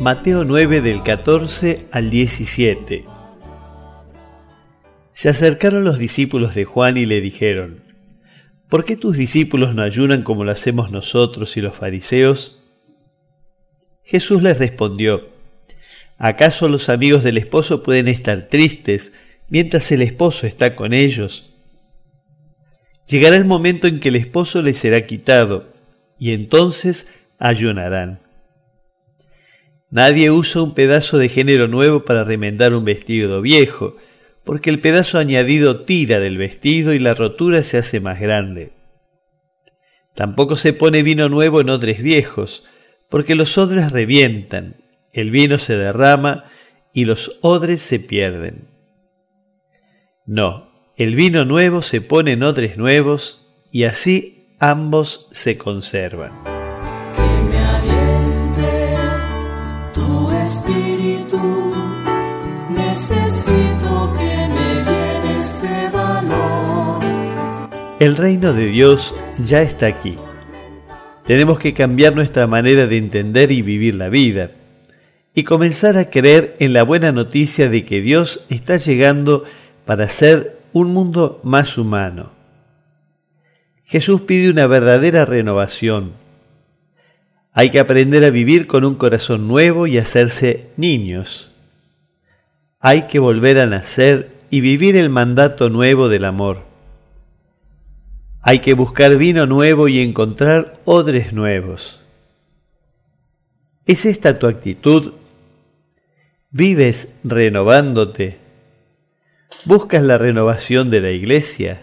Mateo 9 del 14 al 17. Se acercaron los discípulos de Juan y le dijeron, ¿por qué tus discípulos no ayunan como lo hacemos nosotros y los fariseos? Jesús les respondió, ¿acaso los amigos del esposo pueden estar tristes mientras el esposo está con ellos? Llegará el momento en que el esposo les será quitado, y entonces ayunarán. Nadie usa un pedazo de género nuevo para remendar un vestido viejo, porque el pedazo añadido tira del vestido y la rotura se hace más grande. Tampoco se pone vino nuevo en odres viejos, porque los odres revientan, el vino se derrama y los odres se pierden. No, el vino nuevo se pone en odres nuevos y así ambos se conservan. Espíritu, necesito que me valor. El reino de Dios ya está aquí. Tenemos que cambiar nuestra manera de entender y vivir la vida y comenzar a creer en la buena noticia de que Dios está llegando para hacer un mundo más humano. Jesús pide una verdadera renovación, hay que aprender a vivir con un corazón nuevo y hacerse niños. Hay que volver a nacer y vivir el mandato nuevo del amor. Hay que buscar vino nuevo y encontrar odres nuevos. ¿Es esta tu actitud? ¿Vives renovándote? ¿Buscas la renovación de la iglesia?